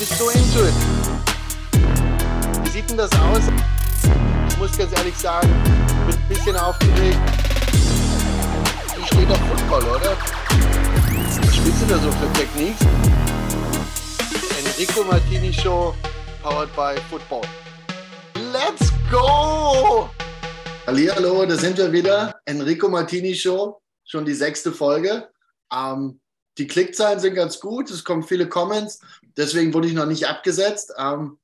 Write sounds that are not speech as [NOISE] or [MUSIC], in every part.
bist so into it. Wie sieht denn das aus? Ich muss ganz ehrlich sagen, bin ein bisschen aufgeregt. Du steht auf Football, oder? Was spielst du da so für Techniques? Enrico Martini Show, powered by Football. Let's go! Hallo, da sind wir wieder. Enrico Martini Show, schon die sechste Folge. Ähm, die Klickzahlen sind ganz gut, es kommen viele Comments, deswegen wurde ich noch nicht abgesetzt. Ähm,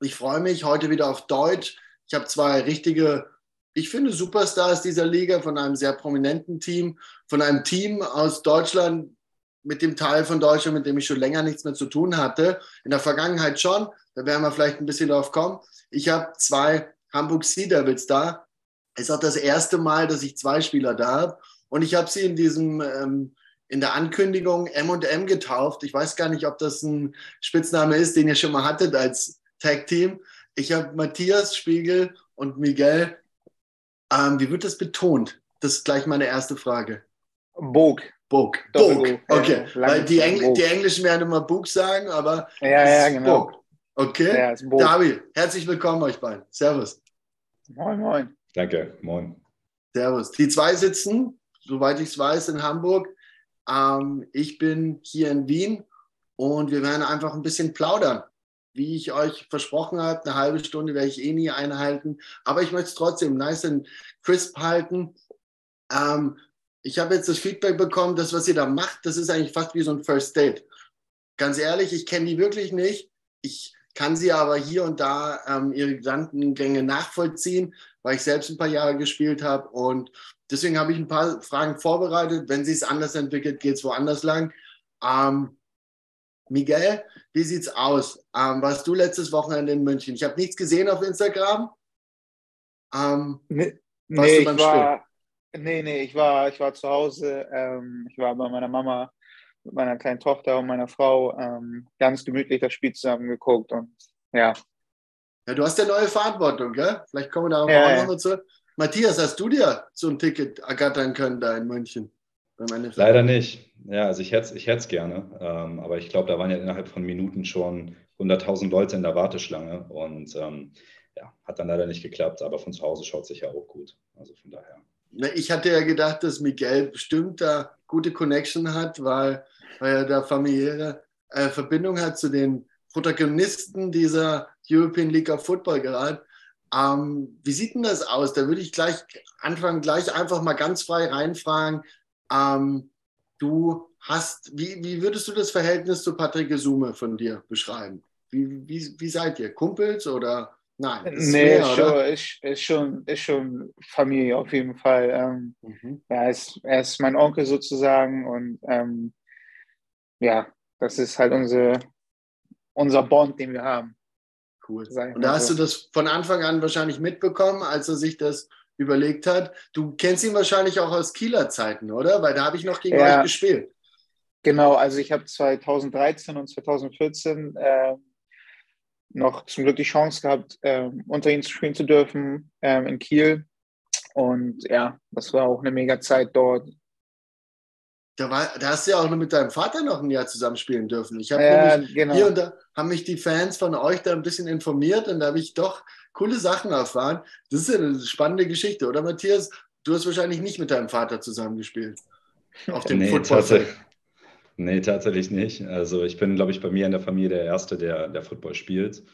ich freue mich heute wieder auf Deutsch. Ich habe zwei richtige, ich finde, Superstars dieser Liga von einem sehr prominenten Team, von einem Team aus Deutschland, mit dem Teil von Deutschland, mit dem ich schon länger nichts mehr zu tun hatte. In der Vergangenheit schon, da werden wir vielleicht ein bisschen drauf kommen. Ich habe zwei Hamburg Sea Devils da. Es ist auch das erste Mal, dass ich zwei Spieler da habe. Und ich habe sie in diesem ähm, in der Ankündigung M&M getauft. Ich weiß gar nicht, ob das ein Spitzname ist, den ihr schon mal hattet als Tag-Team. Ich habe Matthias Spiegel und Miguel. Ähm, wie wird das betont? Das ist gleich meine erste Frage. Bog. Bog. Bog. Okay. Ja, Weil die, Engl die, Englischen werden immer Bug sagen, aber ja, ja, genau. Bog. Okay. Ja, David, herzlich willkommen euch beiden. Servus. Moin, moin. Danke, moin. Servus. Die zwei sitzen, soweit ich es weiß, in Hamburg. Ähm, ich bin hier in Wien und wir werden einfach ein bisschen plaudern. Wie ich euch versprochen habe, eine halbe Stunde werde ich eh nie einhalten. Aber ich möchte es trotzdem nice und crisp halten. Ähm, ich habe jetzt das Feedback bekommen, das, was ihr da macht, das ist eigentlich fast wie so ein First Date. Ganz ehrlich, ich kenne die wirklich nicht. Ich kann sie aber hier und da ähm, ihre Gedankengänge nachvollziehen, weil ich selbst ein paar Jahre gespielt habe. Und deswegen habe ich ein paar Fragen vorbereitet. Wenn sie es anders entwickelt, geht es woanders lang. Ähm, Miguel, wie sieht's aus? Ähm, warst du letztes Wochenende in München? Ich habe nichts gesehen auf Instagram. Ähm, nee, nee ich war, nee, nee, ich war, ich war zu Hause. Ähm, ich war bei meiner Mama mit meiner kleinen Tochter und meiner Frau ähm, ganz gemütlich das Spiel zusammen geguckt und ja. Ja, du hast ja neue Verantwortung, gell? Vielleicht kommen wir da ja, auch nochmal zu. Matthias, hast du dir so ein Ticket ergattern können da in München? Leider nicht. Ja, also ich hätte es ich gerne, ähm, aber ich glaube, da waren ja innerhalb von Minuten schon 100.000 Leute in der Warteschlange und ähm, ja, hat dann leider nicht geklappt, aber von zu Hause schaut sich ja auch gut. Also von daher. Ich hatte ja gedacht, dass Miguel bestimmt da gute Connection hat, weil, weil er da familiäre äh, Verbindung hat zu den Protagonisten dieser European League of Football gerade. Ähm, wie sieht denn das aus? Da würde ich gleich anfangen, gleich einfach mal ganz frei reinfragen. Ähm, du hast, wie, wie würdest du das Verhältnis zu Patrick Gesume von dir beschreiben? Wie, wie, wie seid ihr? Kumpels oder Nein. Nee, ist, schon, ist, ist, schon, ist schon Familie auf jeden Fall. Ähm, mhm. ja, er, ist, er ist mein Onkel sozusagen und ähm, ja, das ist halt unsere, unser Bond, den wir haben. Cool. Und da hast du das von Anfang an wahrscheinlich mitbekommen, als er sich das überlegt hat. Du kennst ihn wahrscheinlich auch aus Kieler Zeiten, oder? Weil da habe ich noch gegen ja, euch gespielt. Genau, also ich habe 2013 und 2014 äh, noch zum Glück die Chance gehabt, äh, unter ihnen spielen zu dürfen äh, in Kiel. Und ja, das war auch eine mega Zeit dort. Da, war, da hast du ja auch mit deinem Vater noch ein Jahr zusammenspielen dürfen. Ich habe ja, genau. hier und da haben mich die Fans von euch da ein bisschen informiert und da habe ich doch coole Sachen erfahren. Das ist ja eine spannende Geschichte, oder Matthias? Du hast wahrscheinlich nicht mit deinem Vater zusammengespielt. Auf dem nee, Football. Nee, tatsächlich nicht. Also ich bin, glaube ich, bei mir in der Familie der Erste, der, der Football spielt.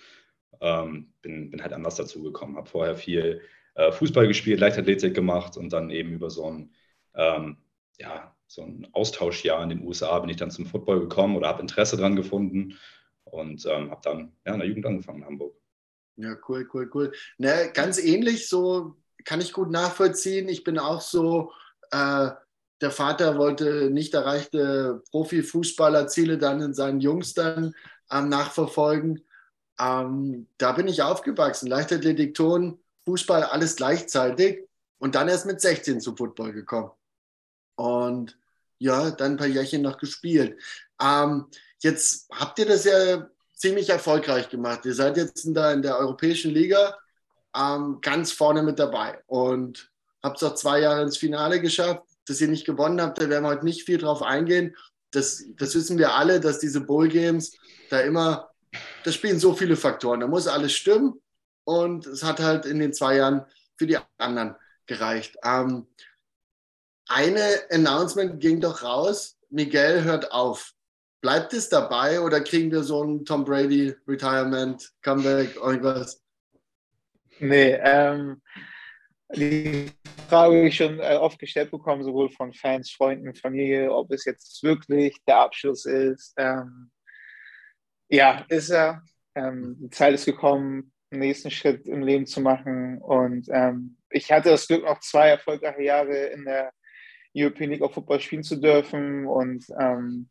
Ähm, bin, bin halt anders dazu gekommen. Habe vorher viel äh, Fußball gespielt, Leichtathletik gemacht und dann eben über so ein, ähm, ja, so ein Austauschjahr in den USA bin ich dann zum Football gekommen oder habe Interesse dran gefunden und ähm, habe dann ja, in der Jugend angefangen in Hamburg. Ja, cool, cool, cool. Ne, ganz ähnlich, so kann ich gut nachvollziehen. Ich bin auch so, äh, der Vater wollte nicht erreichte Profifußballerziele dann in seinen Jungs dann ähm, nachverfolgen. Ähm, da bin ich aufgewachsen. Leichtathletik, Ton, Fußball, alles gleichzeitig. Und dann erst mit 16 zum Football gekommen. Und ja, dann ein paar Jährchen noch gespielt. Ähm, jetzt habt ihr das ja ziemlich erfolgreich gemacht. Ihr seid jetzt in der, in der Europäischen Liga ähm, ganz vorne mit dabei und habt es auch zwei Jahre ins Finale geschafft dass ihr nicht gewonnen habt, da werden wir heute nicht viel drauf eingehen. Das, das wissen wir alle, dass diese Bowl Games da immer da spielen so viele Faktoren. Da muss alles stimmen. Und es hat halt in den zwei Jahren für die anderen gereicht. Ähm, eine Announcement ging doch raus, Miguel hört auf. Bleibt es dabei oder kriegen wir so ein Tom Brady Retirement, Comeback, irgendwas? Nee, ähm, die Frage habe ich schon äh, oft gestellt bekommen, sowohl von Fans, Freunden, Familie, ob es jetzt wirklich der Abschluss ist. Ähm, ja, ist er. Ähm, die Zeit ist gekommen, den nächsten Schritt im Leben zu machen. Und ähm, ich hatte das Glück, noch zwei erfolgreiche Jahre in der European League of Football spielen zu dürfen. Und ähm,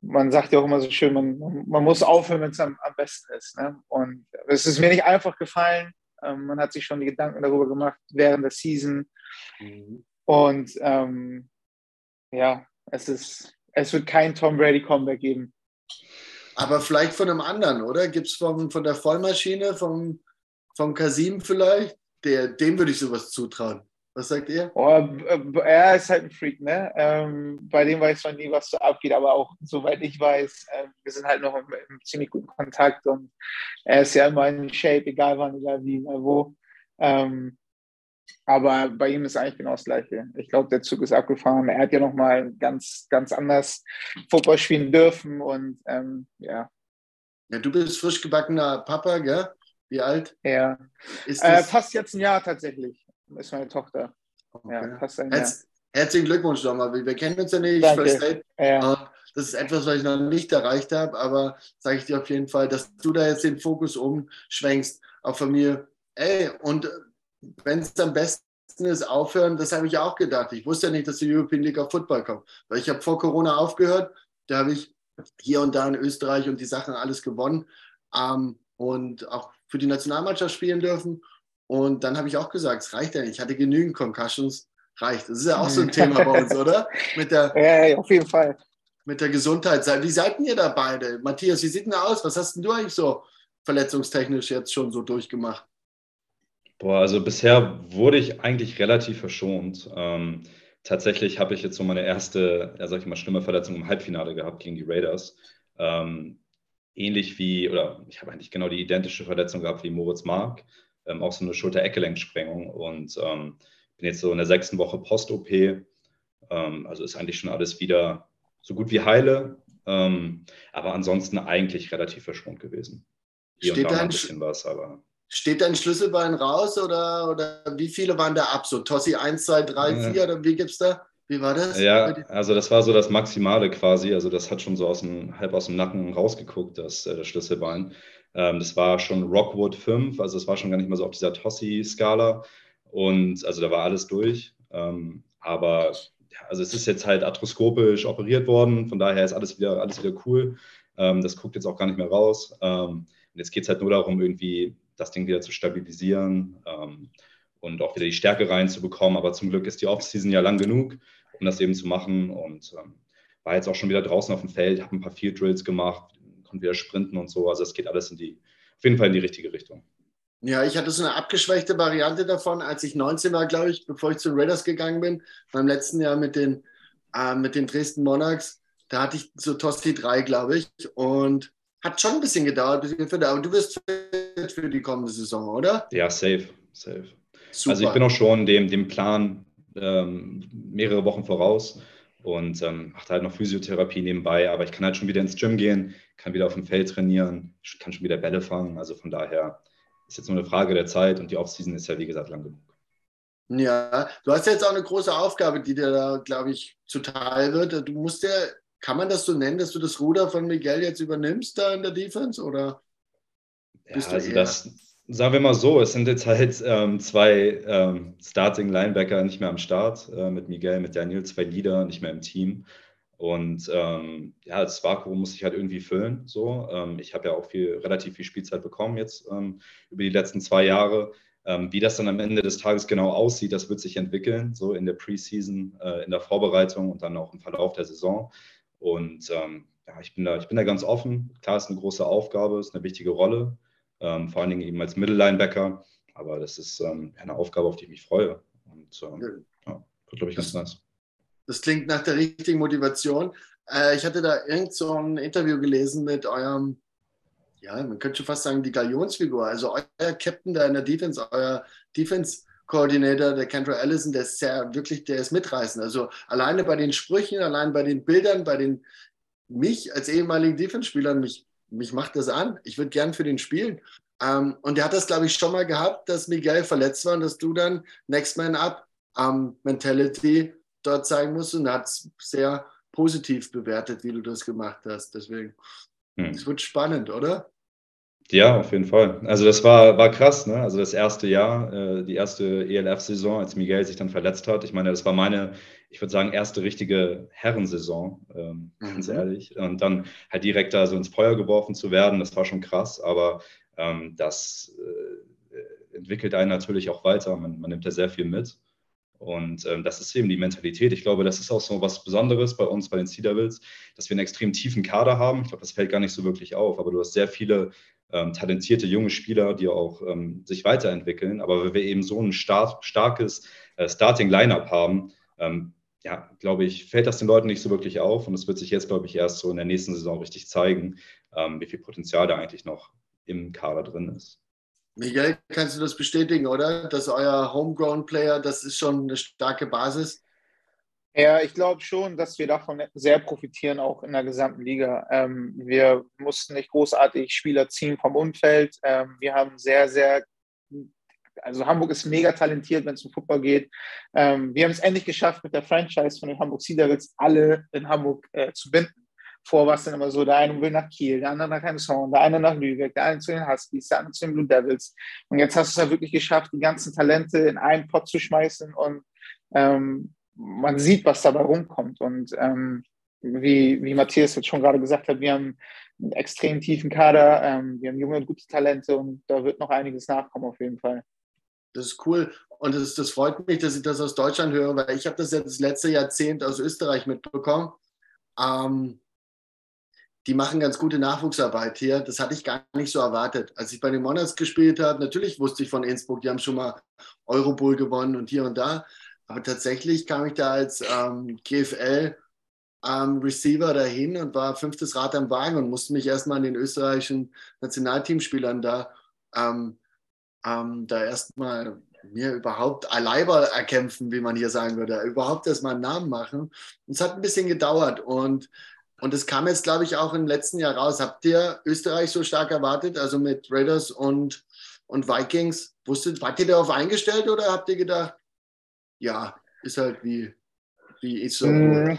man sagt ja auch immer so schön, man, man muss aufhören, wenn es am, am, besten ist. Ne? Und es ist mir nicht einfach gefallen. Ähm, man hat sich schon die Gedanken darüber gemacht während der Season. Mhm. Und ähm, ja, es ist, es wird kein Tom Brady Comeback geben. Aber vielleicht von einem anderen, oder? Gibt es von, von der Vollmaschine, vom, vom Kasim vielleicht? Der, dem würde ich sowas zutrauen. Was sagt ihr? Oh, er ist halt ein Freak, ne? Ähm, bei dem weiß man nie, was so abgeht, aber auch soweit ich weiß, äh, wir sind halt noch im, im, ziemlich guten Kontakt und er ist ja immer in Shape, egal wann, egal wie, egal wo. Ähm, aber bei ihm ist eigentlich genau das Gleiche. Ich glaube, der Zug ist abgefahren. Er hat ja nochmal ganz, ganz anders Fußball spielen dürfen und ähm, ja. Ja, du bist frisch gebackener Papa, gell? Wie alt? Ja. Ist äh, fast jetzt ein Jahr tatsächlich. Ist meine Tochter. Okay. Ja, fast ein Jahr. herzlichen Glückwunsch nochmal. Wir kennen uns ja nicht. Danke. Ja. Das ist etwas, was ich noch nicht erreicht habe, aber sage ich dir auf jeden Fall, dass du da jetzt den Fokus umschwenkst auf Familie. Ey, und wenn es am besten ist, aufhören, das habe ich auch gedacht. Ich wusste ja nicht, dass die European League of Football kommt. Weil ich habe vor Corona aufgehört, da habe ich hier und da in Österreich und die Sachen alles gewonnen ähm, und auch für die Nationalmannschaft spielen dürfen. Und dann habe ich auch gesagt, es reicht ja nicht. Ich hatte genügend Concussions, reicht. Das ist ja auch so ein Thema bei uns, [LAUGHS] oder? Mit der, ja, ja, auf jeden Fall. Mit der Gesundheit. Wie seid ihr da beide? Matthias, wie sieht denn aus? Was hast denn du eigentlich so verletzungstechnisch jetzt schon so durchgemacht? Boah, also bisher wurde ich eigentlich relativ verschont. Ähm, tatsächlich habe ich jetzt so meine erste, ja, sag ich mal, schlimme Verletzung im Halbfinale gehabt gegen die Raiders. Ähm, ähnlich wie, oder ich habe eigentlich genau die identische Verletzung gehabt wie Moritz Mark, ähm, auch so eine Schulter-Eckgelenksprengung und ähm, bin jetzt so in der sechsten Woche Post-OP. Ähm, also ist eigentlich schon alles wieder so gut wie heile, ähm, aber ansonsten eigentlich relativ verschont gewesen. Hier Steht da ein bisschen was, aber. Steht dein Schlüsselbein raus oder, oder wie viele waren da ab? So Tossi 1, 2, 3, 4 oder wie gibt es da? Wie war das? Ja, also das war so das Maximale quasi. Also das hat schon so aus dem, halb aus dem Nacken rausgeguckt, das, äh, das Schlüsselbein. Ähm, das war schon Rockwood 5, also es war schon gar nicht mehr so auf dieser Tossi-Skala. Und also da war alles durch. Ähm, aber ja, also es ist jetzt halt arthroskopisch operiert worden, von daher ist alles wieder, alles wieder cool. Ähm, das guckt jetzt auch gar nicht mehr raus. Ähm, und jetzt geht es halt nur darum, irgendwie das Ding wieder zu stabilisieren ähm, und auch wieder die Stärke reinzubekommen. Aber zum Glück ist die Offseason ja lang genug, um das eben zu machen. Und ähm, war jetzt auch schon wieder draußen auf dem Feld, habe ein paar Field Drills gemacht, konnte wieder sprinten und so. Also es geht alles in die, auf jeden Fall in die richtige Richtung. Ja, ich hatte so eine abgeschwächte Variante davon, als ich 19 war, glaube ich, bevor ich zu Raiders gegangen bin, beim letzten Jahr mit den, äh, mit den Dresden Monarchs. Da hatte ich so Tosti 3, glaube ich. Und hat schon ein bisschen gedauert, bis ich aber du wirst fit für die kommende Saison, oder? Ja, safe, safe. Super. Also ich bin auch schon dem, dem Plan ähm, mehrere Wochen voraus und ähm, mache halt noch Physiotherapie nebenbei, aber ich kann halt schon wieder ins Gym gehen, kann wieder auf dem Feld trainieren, kann schon wieder Bälle fangen. Also von daher ist jetzt nur eine Frage der Zeit und die Offseason ist ja wie gesagt lang genug. Ja, du hast jetzt auch eine große Aufgabe, die dir da, glaube ich, zuteil wird. Du musst ja kann man das so nennen, dass du das Ruder von Miguel jetzt übernimmst da in der Defense? Oder ja, also das, sagen wir mal so, es sind jetzt halt ähm, zwei ähm, Starting Linebacker nicht mehr am Start, äh, mit Miguel, mit Daniel, zwei Leader nicht mehr im Team. Und ähm, ja, das Vakuum muss ich halt irgendwie füllen. So. Ähm, ich habe ja auch viel, relativ viel Spielzeit bekommen jetzt ähm, über die letzten zwei Jahre. Ähm, wie das dann am Ende des Tages genau aussieht, das wird sich entwickeln, so in der Preseason, äh, in der Vorbereitung und dann auch im Verlauf der Saison. Und ja, ich bin, da, ich bin da ganz offen. Klar, ist eine große Aufgabe, ist eine wichtige Rolle, ähm, vor allen Dingen eben als Mittellinebacker. Aber das ist ähm, eine Aufgabe, auf die ich mich freue. Und ähm, ja, wird, glaube ich, ganz nice. Das klingt nach der richtigen Motivation. Äh, ich hatte da irgend so ein Interview gelesen mit eurem ja, man könnte schon fast sagen, die Galionsfigur. Also euer Captain da in der Defense, euer Defense Coordinator, der Kendra Allison, der ist sehr wirklich, der ist mitreißend. Also alleine bei den Sprüchen, allein bei den Bildern, bei den mich als ehemaligen Defense-Spieler, mich, mich macht das an. Ich würde gern für den spielen. Ähm, und er hat das, glaube ich, schon mal gehabt, dass Miguel verletzt war und dass du dann Next Man Up ähm, Mentality dort zeigen musst und er hat es sehr positiv bewertet, wie du das gemacht hast. Deswegen, hm. es hm. wird spannend, oder? Ja, auf jeden Fall. Also das war, war krass, ne? Also das erste Jahr, äh, die erste ELF-Saison, als Miguel sich dann verletzt hat. Ich meine, das war meine, ich würde sagen, erste richtige Herrensaison, ähm, mhm. ganz ehrlich. Und dann halt direkt da so ins Feuer geworfen zu werden, das war schon krass, aber ähm, das äh, entwickelt einen natürlich auch weiter. Man, man nimmt da sehr viel mit. Und ähm, das ist eben die Mentalität. Ich glaube, das ist auch so was Besonderes bei uns, bei den Sea Devils, dass wir einen extrem tiefen Kader haben. Ich glaube, das fällt gar nicht so wirklich auf, aber du hast sehr viele ähm, talentierte junge Spieler, die auch ähm, sich weiterentwickeln. Aber wenn wir eben so ein star starkes äh, Starting-Lineup haben, ähm, ja, glaube ich, fällt das den Leuten nicht so wirklich auf. Und es wird sich jetzt, glaube ich, erst so in der nächsten Saison richtig zeigen, ähm, wie viel Potenzial da eigentlich noch im Kader drin ist. Miguel, kannst du das bestätigen, oder? Dass euer Homegrown-Player, das ist schon eine starke Basis? Ja, ich glaube schon, dass wir davon sehr profitieren, auch in der gesamten Liga. Ähm, wir mussten nicht großartig Spieler ziehen vom Umfeld. Ähm, wir haben sehr, sehr, also Hamburg ist mega talentiert, wenn es um Football geht. Ähm, wir haben es endlich geschafft, mit der Franchise von den Hamburg Sea Devils alle in Hamburg äh, zu binden. Vor war es dann immer so, der eine will nach Kiel, der andere nach Emshorn, der eine nach Lübeck, der eine zu den Huskies, der andere zu den Blue Devils. Und jetzt hast du es ja wirklich geschafft, die ganzen Talente in einen Pot zu schmeißen und ähm, man sieht, was dabei rumkommt. Und ähm, wie, wie Matthias jetzt schon gerade gesagt hat, wir haben einen extrem tiefen Kader, ähm, wir haben junge und gute Talente und da wird noch einiges nachkommen auf jeden Fall. Das ist cool und das, das freut mich, dass ich das aus Deutschland höre, weil ich habe das jetzt das letzte Jahrzehnt aus Österreich mitbekommen. Ähm, die machen ganz gute Nachwuchsarbeit hier. Das hatte ich gar nicht so erwartet. Als ich bei den Monarchs gespielt habe, natürlich wusste ich von Innsbruck, die haben schon mal Eurobowl gewonnen und hier und da. Aber tatsächlich kam ich da als ähm, GFL ähm, Receiver dahin und war fünftes Rad am Wagen und musste mich erstmal an den österreichischen Nationalteamspielern da, ähm, ähm, da erstmal mir überhaupt Leiber erkämpfen, wie man hier sagen würde, überhaupt erstmal einen Namen machen. Und es hat ein bisschen gedauert und und es kam jetzt, glaube ich, auch im letzten Jahr raus. Habt ihr Österreich so stark erwartet, also mit Raiders und, und Vikings? Wusstet, wart ihr darauf eingestellt oder habt ihr gedacht, ja, ist halt wie, wie ich so. Mm,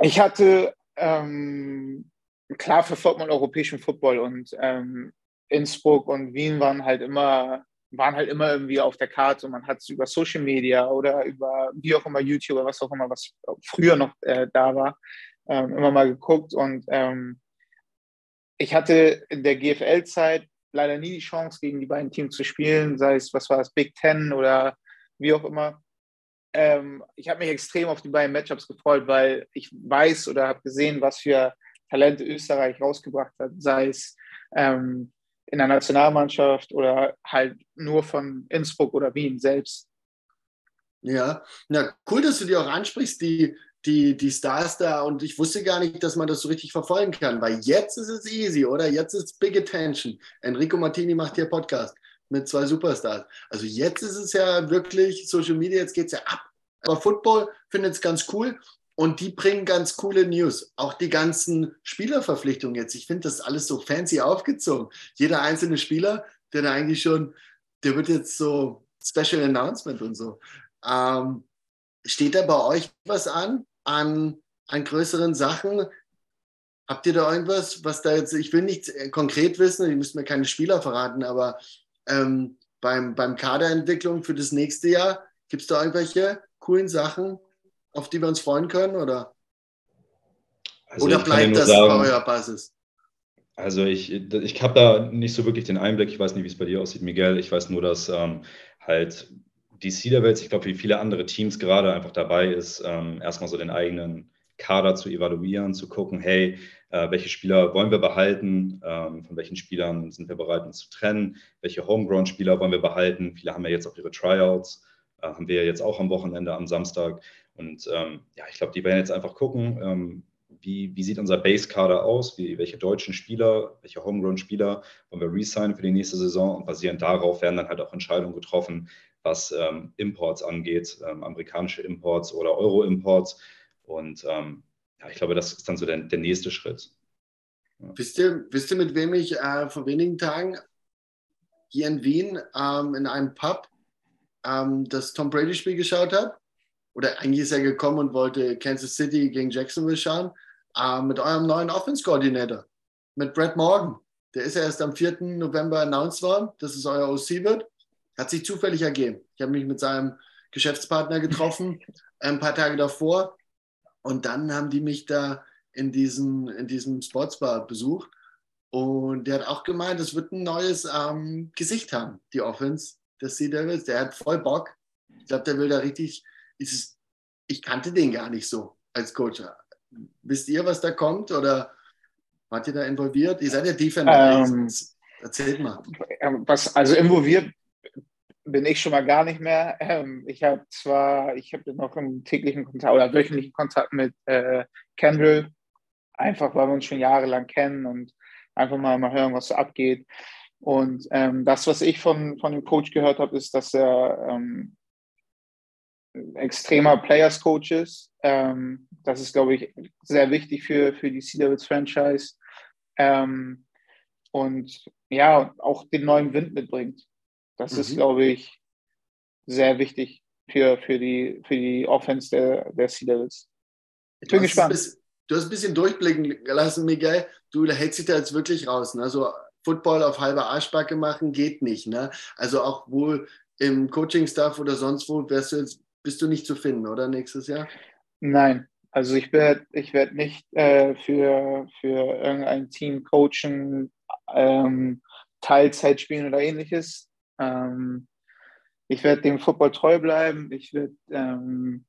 ich hatte, ähm, klar verfolgt man europäischen Football und ähm, Innsbruck und Wien waren halt immer waren halt immer irgendwie auf der Karte. Und man hat es über Social Media oder über wie auch immer YouTube oder was auch immer, was früher noch äh, da war, ähm, immer mal geguckt. Und ähm, ich hatte in der GFL-Zeit leider nie die Chance, gegen die beiden Teams zu spielen, sei es, was war es, Big Ten oder wie auch immer. Ähm, ich habe mich extrem auf die beiden Matchups gefreut, weil ich weiß oder habe gesehen, was für Talente Österreich rausgebracht hat, sei es ähm, in der Nationalmannschaft oder halt nur von Innsbruck oder Wien selbst. Ja, na cool, dass du die auch ansprichst, die, die, die Stars da. Und ich wusste gar nicht, dass man das so richtig verfolgen kann, weil jetzt ist es easy, oder? Jetzt ist Big Attention. Enrico Martini macht hier Podcast mit zwei Superstars. Also jetzt ist es ja wirklich Social Media, jetzt geht es ja ab. Aber Football findet es ganz cool und die bringen ganz coole News. Auch die ganzen Spielerverpflichtungen jetzt. Ich finde das alles so fancy aufgezogen. Jeder einzelne Spieler, der da eigentlich schon, der wird jetzt so Special Announcement und so. Ähm, steht da bei euch was an, an, an größeren Sachen? Habt ihr da irgendwas, was da jetzt, ich will nicht konkret wissen, ihr müsst mir keine Spieler verraten, aber ähm, beim, beim Kaderentwicklung für das nächste Jahr, gibt es da irgendwelche coolen Sachen, auf die wir uns freuen können? Oder, also oder bleibt das sagen, bei eurer Basis? Also ich, ich habe da nicht so wirklich den Einblick. Ich weiß nicht, wie es bei dir aussieht, Miguel. Ich weiß nur, dass ähm, halt die Cedar-Welt, ich glaube, wie viele andere Teams gerade einfach dabei ist, ähm, erstmal so den eigenen Kader zu evaluieren, zu gucken, hey, äh, welche Spieler wollen wir behalten, ähm, von welchen Spielern sind wir bereit, uns zu trennen, welche Homegrown-Spieler wollen wir behalten. Viele haben ja jetzt auch ihre Tryouts, äh, haben wir ja jetzt auch am Wochenende, am Samstag. Und ähm, ja, ich glaube, die werden jetzt einfach gucken, ähm, wie, wie sieht unser Base-Kader aus, wie, welche deutschen Spieler, welche Homegrown-Spieler wollen wir resignen für die nächste Saison und basierend darauf werden dann halt auch Entscheidungen getroffen, was ähm, Imports angeht, ähm, amerikanische Imports oder Euro-Imports. Und ähm, ja, ich glaube, das ist dann so der, der nächste Schritt. Ja. Wisst, ihr, wisst ihr, mit wem ich äh, vor wenigen Tagen hier in Wien ähm, in einem Pub das Tom Brady-Spiel geschaut habe? Oder eigentlich ist er gekommen und wollte Kansas City gegen Jacksonville schauen, äh, mit eurem neuen Offense-Koordinator, mit Brett Morgan. Der ist ja erst am 4. November announced worden, dass es euer OC wird. Hat sich zufällig ergeben. Ich habe mich mit seinem Geschäftspartner getroffen, [LAUGHS] ein paar Tage davor. Und dann haben die mich da in, diesen, in diesem Sportsbar besucht. Und der hat auch gemeint, es wird ein neues ähm, Gesicht haben, die Offense des Sea Devils. Der hat voll Bock. Ich glaube, der will da richtig. Ist, ich kannte den gar nicht so als Coach. Wisst ihr, was da kommt? Oder wart ihr da involviert? Ihr seid ja Defender. Ähm, Erzählt mal. Was, also involviert bin ich schon mal gar nicht mehr. Ähm, ich habe zwar, ich habe noch einen täglichen Kontakt oder wöchentlichen Kontakt mit äh, Kendall, einfach weil wir uns schon jahrelang kennen und einfach mal, mal hören, was so abgeht. Und ähm, das, was ich von, von dem Coach gehört habe, ist, dass er ähm, extremer Players Coach ist. Ähm, das ist, glaube ich, sehr wichtig für, für die Sea Devils Franchise. Ähm, und ja, auch den neuen Wind mitbringt. Das mhm. ist, glaube ich, sehr wichtig für, für, die, für die Offense der, der Sea Devils. Ich bin gespannt. Bisschen, du hast ein bisschen durchblicken lassen, Miguel. Du hältst dich da jetzt wirklich raus. Ne? Also Football auf halber Arschbacke machen geht nicht. Ne? Also auch wohl im Coaching-Staff oder sonst wo wärst du jetzt, bist du nicht zu finden, oder nächstes Jahr? Nein, also ich werde ich werd nicht äh, für, für irgendein Team coachen, ähm, Teilzeit spielen oder ähnliches. Ähm, ich werde dem Football treu bleiben. Ich werde ähm,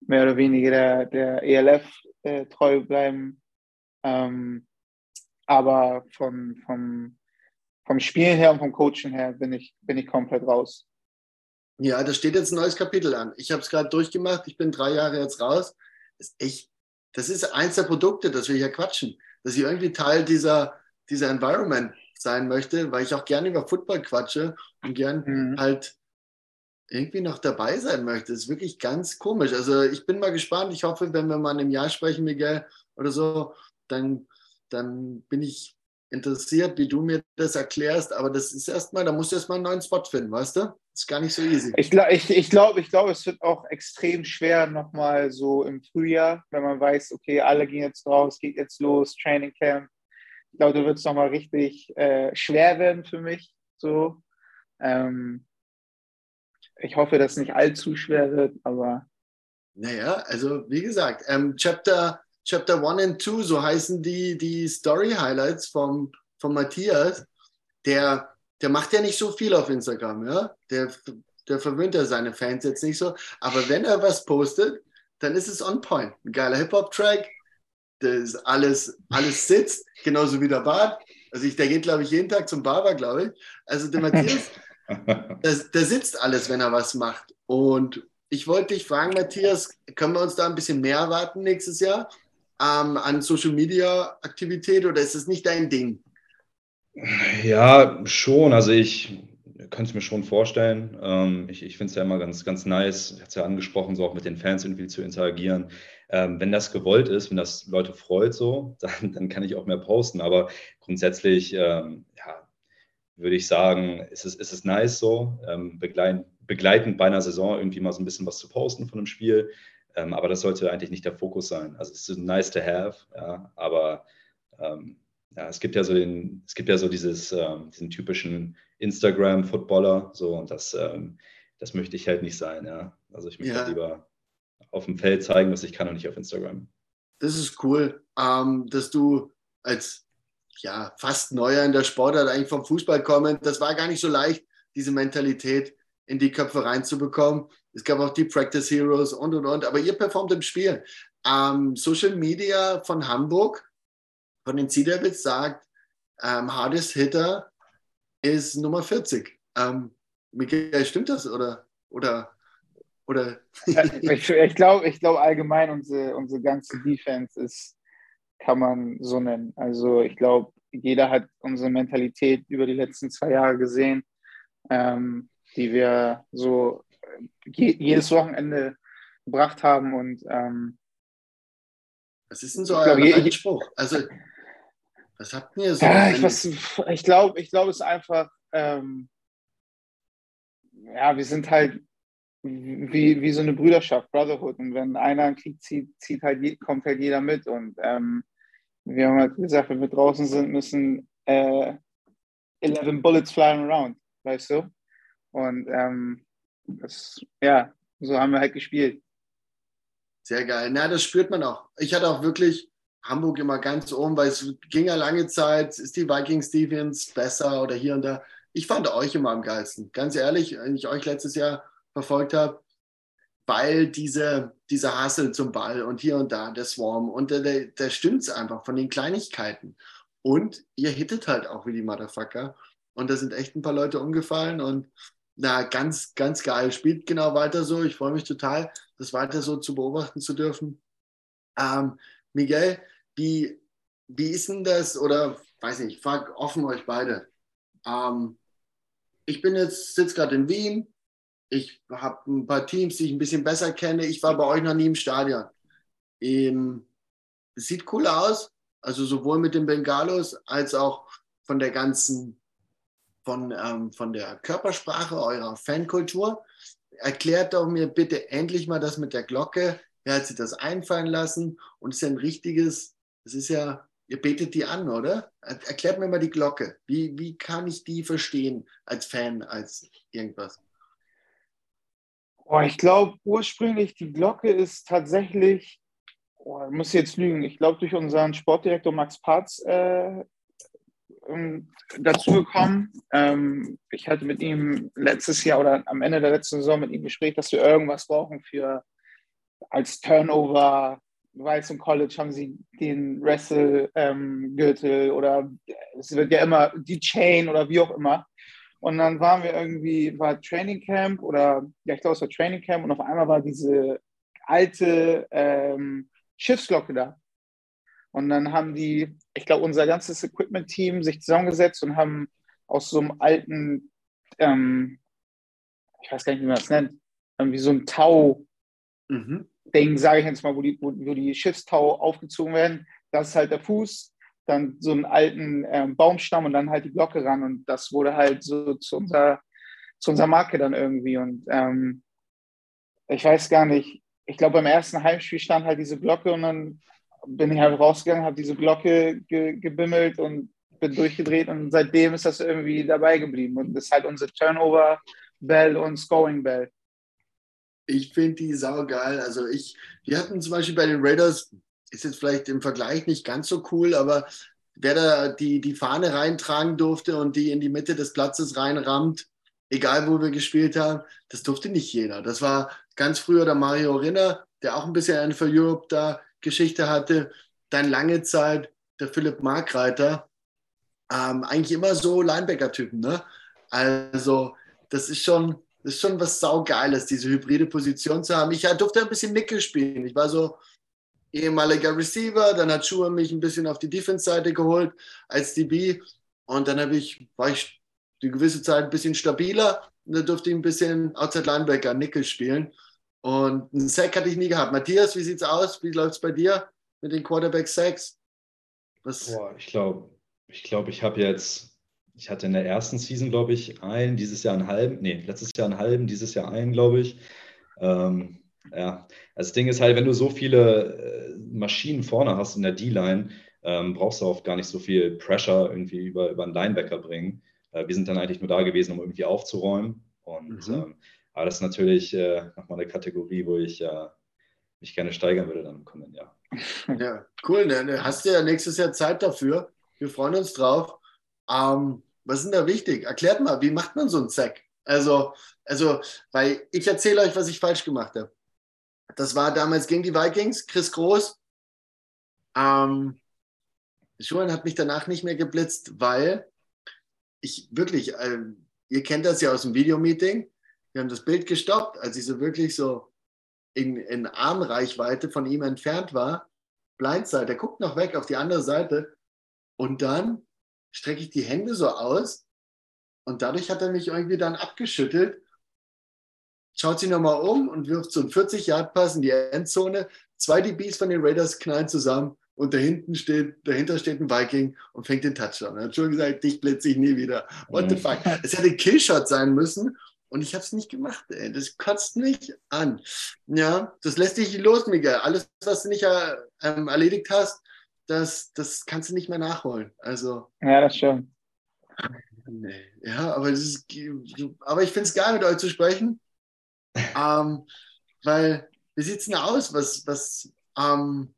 mehr oder weniger der, der ELF äh, treu bleiben. Ähm, aber vom, vom, vom Spielen her und vom Coaching her bin ich, bin ich komplett raus. Ja, da steht jetzt ein neues Kapitel an. Ich habe es gerade durchgemacht. Ich bin drei Jahre jetzt raus. Das ist echt, das ist eins der Produkte, das wir hier quatschen. Dass ich irgendwie Teil dieser, dieser Environment sein möchte, weil ich auch gerne über Football quatsche und gern mhm. halt irgendwie noch dabei sein möchte. Das ist wirklich ganz komisch. Also ich bin mal gespannt. Ich hoffe, wenn wir mal in einem Jahr sprechen, Miguel, oder so, dann, dann bin ich interessiert, wie du mir das erklärst. Aber das ist erstmal, da musst du erstmal einen neuen Spot finden, weißt du? Das ist gar nicht so easy. Ich glaube, ich, ich glaube, ich glaub, es wird auch extrem schwer nochmal so im Frühjahr, wenn man weiß, okay, alle gehen jetzt raus, geht jetzt los, Training Camp ich glaube, da wird es nochmal richtig äh, schwer werden für mich. So. Ähm, ich hoffe, dass es nicht allzu schwer wird, aber. Naja, also wie gesagt, ähm, Chapter, Chapter 1 und 2, so heißen die, die Story-Highlights vom, von Matthias. Der, der macht ja nicht so viel auf Instagram, ja. Der, der verwöhnt ja seine Fans jetzt nicht so. Aber wenn er was postet, dann ist es on point. Ein geiler Hip-Hop-Track, das alles, alles sitzt, genauso wie der Bart. Also ich, der geht, glaube ich, jeden Tag zum Barber, glaube ich. Also der Matthias, [LAUGHS] der sitzt alles, wenn er was macht. Und ich wollte dich fragen, Matthias, können wir uns da ein bisschen mehr erwarten nächstes Jahr ähm, an Social Media Aktivität oder ist es nicht dein Ding? Ja, schon. Also ich könnte es mir schon vorstellen. Ähm, ich ich finde es ja immer ganz, ganz nice, ich hatte es ja angesprochen, so auch mit den Fans irgendwie zu interagieren. Ähm, wenn das gewollt ist, wenn das Leute freut, so, [LAUGHS] dann, dann kann ich auch mehr posten. Aber grundsätzlich, ähm, ja, würde ich sagen, ist es, ist es nice so, ähm, begleitend, begleitend bei einer Saison irgendwie mal so ein bisschen was zu posten von einem Spiel. Ähm, aber das sollte eigentlich nicht der Fokus sein. Also es ist nice to have, ja, aber ähm, ja, es gibt ja so den, es gibt ja so dieses, ähm, diesen typischen Instagram-Footballer, so und das, ähm, das möchte ich halt nicht sein, ja. Also ich möchte ja. lieber auf dem Feld zeigen, was ich kann und nicht auf Instagram. Das ist cool, ähm, dass du als ja, fast Neuer in der Sportart eigentlich vom Fußball kommend, das war gar nicht so leicht, diese Mentalität in die Köpfe reinzubekommen. Es gab auch die Practice Heroes und und und, aber ihr performt im Spiel. Ähm, Social Media von Hamburg, von den Devils sagt, ähm, Hardest Hitter ist Nummer 40. Ähm, Michael, stimmt das oder? oder oder? ich, ich glaube ich glaub allgemein, unsere, unsere ganze Defense ist kann man so nennen. Also ich glaube, jeder hat unsere Mentalität über die letzten zwei Jahre gesehen, ähm, die wir so je, jedes Wochenende gebracht haben. Und ähm, was ist denn so euer Einspruch? Also, was habt ihr so? Ja, ich, ich glaube, ich glaub, es ist einfach, ähm, ja, wir sind halt wie, wie so eine Brüderschaft, Brotherhood. Und wenn einer einen Krieg zieht, zieht halt, kommt halt jeder mit. Und ähm, wir haben halt gesagt, wenn wir draußen sind, müssen äh, 11 Bullets flying around, weißt du? Und ähm, das, ja, so haben wir halt gespielt. Sehr geil. Na, das spürt man auch. Ich hatte auch wirklich Hamburg immer ganz oben, weil es ging ja lange Zeit, ist die Vikings Defense besser oder hier und da. Ich fand euch immer am geilsten. Ganz ehrlich, wenn ich euch letztes Jahr verfolgt habe, weil diese, dieser Hassel zum Ball und hier und da, der Swarm und der, der, der stimmt es einfach von den Kleinigkeiten. Und ihr hittet halt auch wie die Motherfucker. Und da sind echt ein paar Leute umgefallen und na, ganz, ganz geil. Spielt genau weiter so. Ich freue mich total, das weiter so zu beobachten zu dürfen. Ähm, Miguel, wie, wie ist denn das? Oder weiß nicht, ich frage offen euch beide. Ähm, ich bin jetzt, sitze gerade in Wien, ich habe ein paar Teams, die ich ein bisschen besser kenne. Ich war bei euch noch nie im Stadion. Ähm, sieht cool aus, also sowohl mit den Bengalos als auch von der ganzen, von, ähm, von der Körpersprache eurer Fankultur. Erklärt doch mir bitte endlich mal das mit der Glocke. Wer hat sich das einfallen lassen? Und es ist ja ein richtiges, es ist ja, ihr betet die an, oder? Erklärt mir mal die Glocke. Wie, wie kann ich die verstehen als Fan, als irgendwas? Oh, ich glaube, ursprünglich die Glocke ist tatsächlich, oh, ich muss jetzt lügen, ich glaube, durch unseren Sportdirektor Max Patz äh, ähm, dazugekommen. Ähm, ich hatte mit ihm letztes Jahr oder am Ende der letzten Saison mit ihm Gespräch, dass wir irgendwas brauchen für als Turnover. Du weißt, im College haben sie den Wrestle-Gürtel ähm, oder es wird ja immer die Chain oder wie auch immer. Und dann waren wir irgendwie, war Training Camp oder, ja, ich glaube, es war Training Camp und auf einmal war diese alte ähm, Schiffsglocke da. Und dann haben die, ich glaube, unser ganzes Equipment-Team sich zusammengesetzt und haben aus so einem alten, ähm, ich weiß gar nicht, wie man das nennt, irgendwie so ein Tau-Ding, mhm. sage ich jetzt mal, wo die, wo, wo die Schiffstau aufgezogen werden. Das ist halt der Fuß dann so einen alten ähm, Baumstamm und dann halt die Glocke ran und das wurde halt so zu unserer, zu unserer Marke dann irgendwie und ähm, ich weiß gar nicht, ich glaube beim ersten Heimspiel stand halt diese Glocke und dann bin ich halt rausgegangen, habe diese Glocke ge gebimmelt und bin durchgedreht und seitdem ist das irgendwie dabei geblieben und das ist halt unsere Turnover Bell und Scoring Bell. Ich finde die sau geil. Also ich, wir hatten zum Beispiel bei den Raiders ist jetzt vielleicht im Vergleich nicht ganz so cool, aber wer da die, die Fahne reintragen durfte und die in die Mitte des Platzes reinrammt, egal wo wir gespielt haben, das durfte nicht jeder. Das war ganz früher der Mario Rinner, der auch ein bisschen eine für Europe da Geschichte hatte. Dann lange Zeit der Philipp Markreiter. Ähm, eigentlich immer so Linebacker-Typen, ne? Also, das ist schon, das ist schon was saugeiles, diese hybride Position zu haben. Ich durfte ein bisschen Nickel spielen. Ich war so ehemaliger Receiver, dann hat Schuhe mich ein bisschen auf die Defense-Seite geholt als DB und dann ich, war ich die gewisse Zeit ein bisschen stabiler und dann durfte ich ein bisschen Outside Linebacker, Nickel spielen und einen Sack hatte ich nie gehabt. Matthias, wie sieht's aus? Wie läuft es bei dir mit den Quarterback-Sacks? Boah, ich glaube, ich, glaub, ich habe jetzt, ich hatte in der ersten Season, glaube ich, einen, dieses Jahr einen halben, nee, letztes Jahr einen halben, dieses Jahr einen, glaube ich. Ähm, ja, das Ding ist halt, wenn du so viele äh, Maschinen vorne hast in der D-Line, ähm, brauchst du auch gar nicht so viel Pressure irgendwie über, über einen Linebacker bringen. Äh, wir sind dann eigentlich nur da gewesen, um irgendwie aufzuräumen. Und mhm. ähm, aber das ist natürlich äh, nochmal eine Kategorie, wo ich äh, mich gerne steigern würde dann im kommenden Jahr. [LAUGHS] Ja, cool. Dann hast du ja nächstes Jahr Zeit dafür. Wir freuen uns drauf. Ähm, was ist denn da wichtig? Erklärt mal, wie macht man so einen Zack? Also, also, weil ich erzähle euch, was ich falsch gemacht habe. Das war damals gegen die Vikings, Chris Groß. Ähm, Schuhen hat mich danach nicht mehr geblitzt, weil ich wirklich, äh, ihr kennt das ja aus dem Videomeeting, wir haben das Bild gestoppt, als ich so wirklich so in, in Armreichweite von ihm entfernt war. Blindside, der guckt noch weg auf die andere Seite und dann strecke ich die Hände so aus und dadurch hat er mich irgendwie dann abgeschüttelt, schaut sich nochmal um und wirft so einen 40-Yard-Pass in die Endzone. Zwei DBs von den Raiders knallen zusammen und dahinten steht, dahinter steht ein Viking und fängt den Touchdown. Er hat schon gesagt, dich blitze ich nie wieder. What the mhm. fuck? Es hätte ein Killshot sein müssen und ich habe es nicht gemacht. Ey. Das kotzt mich an. Ja, das lässt dich los, Miguel. Alles, was du nicht äh, ähm, erledigt hast, das, das kannst du nicht mehr nachholen. Also. Ja, das schon. Nee. Ja, aber, das ist, aber ich finde es geil, mit euch zu sprechen. [LAUGHS] ähm, weil, wie sieht es denn aus? Was, was, ähm,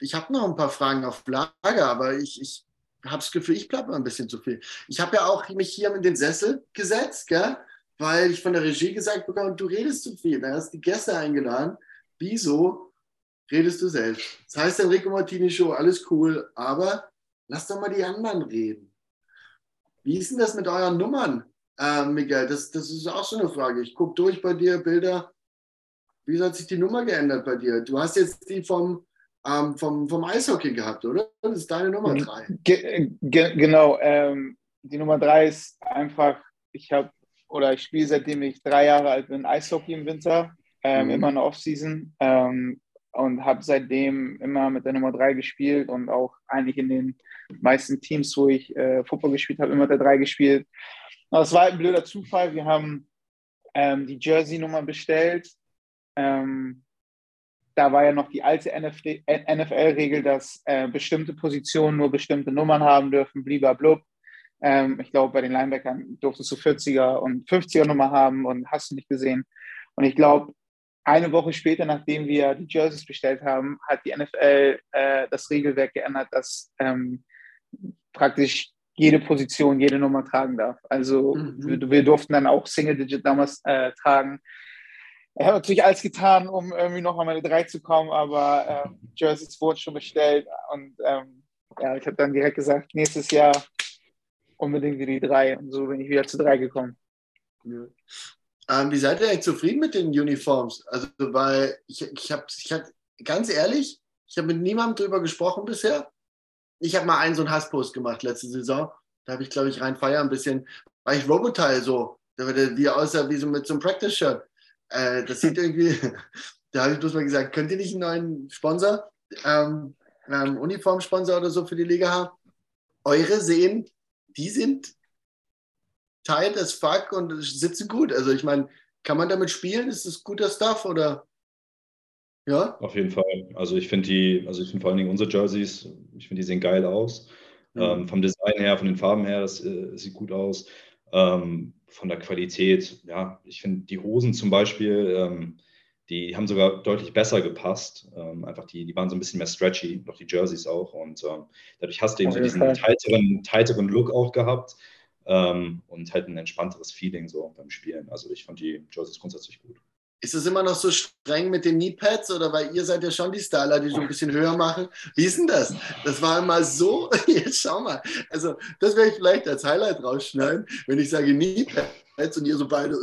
ich habe noch ein paar Fragen auf Lager, aber ich, ich habe das Gefühl, ich bleibe ein bisschen zu viel. Ich habe ja auch mich hier in den Sessel gesetzt, gell? weil ich von der Regie gesagt bekomme, du redest zu viel. Da hast die Gäste eingeladen. Wieso redest du selbst? Das heißt, Enrico Martini Show, alles cool, aber lass doch mal die anderen reden. Wie ist denn das mit euren Nummern, äh, Miguel? Das, das ist auch so eine Frage. Ich gucke durch bei dir Bilder. Wie hat sich die Nummer geändert bei dir? Du hast jetzt die vom ähm, vom, vom Eishockey gehabt, oder? Das ist deine Nummer drei. Ge ge genau. Ähm, die Nummer drei ist einfach, ich habe oder ich spiele seitdem ich drei Jahre alt bin Eishockey im Winter, ähm, mhm. immer in der Offseason ähm, und habe seitdem immer mit der Nummer drei gespielt und auch eigentlich in den meisten Teams, wo ich äh, Football gespielt habe, immer der drei gespielt. Aber es war ein blöder Zufall. Wir haben ähm, die Jersey-Nummer bestellt. Ähm, da war ja noch die alte NFL-Regel, dass äh, bestimmte Positionen nur bestimmte Nummern haben dürfen, blub. Ähm, ich glaube, bei den Linebackern durftest du 40er und 50er Nummer haben und hast du nicht gesehen. Und ich glaube, eine Woche später, nachdem wir die Jerseys bestellt haben, hat die NFL äh, das Regelwerk geändert, dass ähm, praktisch jede Position jede Nummer tragen darf. Also mhm. wir, wir, durften dann auch Single Digit damals äh, tragen ich habe natürlich alles getan, um irgendwie noch an meine drei zu kommen, aber ähm, Jerseys wurden schon bestellt und ähm, ja, ich habe dann direkt gesagt, nächstes Jahr unbedingt wieder die drei und so bin ich wieder zu drei gekommen. Ja. Ähm, wie seid ihr eigentlich zufrieden mit den Uniforms? Also, weil ich, ich habe, ich hab, ganz ehrlich, ich habe mit niemandem drüber gesprochen bisher. Ich habe mal einen so einen Hasspost gemacht letzte Saison. Da habe ich, glaube ich, rein feiern ein bisschen, weil ich Robotile so, wie aussah wie so mit so einem Practice-Shirt. Äh, das sieht irgendwie, [LAUGHS] da habe ich bloß mal gesagt, könnt ihr nicht einen neuen Sponsor, ähm, ähm, Uniformsponsor oder so für die Liga haben? Eure sehen, die sind tight as fuck und sitzen gut. Also ich meine, kann man damit spielen? Ist das guter Stuff oder? Ja? Auf jeden Fall. Also ich finde die, also ich finde vor allen Dingen unsere Jerseys, ich finde die sehen geil aus. Mhm. Ähm, vom Design her, von den Farben her, das äh, sieht gut aus. Ähm, von der Qualität, ja, ich finde die Hosen zum Beispiel, ähm, die haben sogar deutlich besser gepasst. Ähm, einfach die, die waren so ein bisschen mehr stretchy, noch die Jerseys auch. Und ähm, dadurch hast du eben so diesen tighteren, tighteren Look auch gehabt ähm, und halt ein entspannteres Feeling so beim Spielen. Also ich fand die Jerseys grundsätzlich gut. Ist es immer noch so streng mit den Kneepads oder weil ihr seid ja schon die Styler, die so ein bisschen höher machen? Wie ist denn das? Das war immer so, [LAUGHS] jetzt schau mal. Also, das werde ich vielleicht als Highlight rausschneiden, wenn ich sage Kneepads und ihr so beide. [LAUGHS]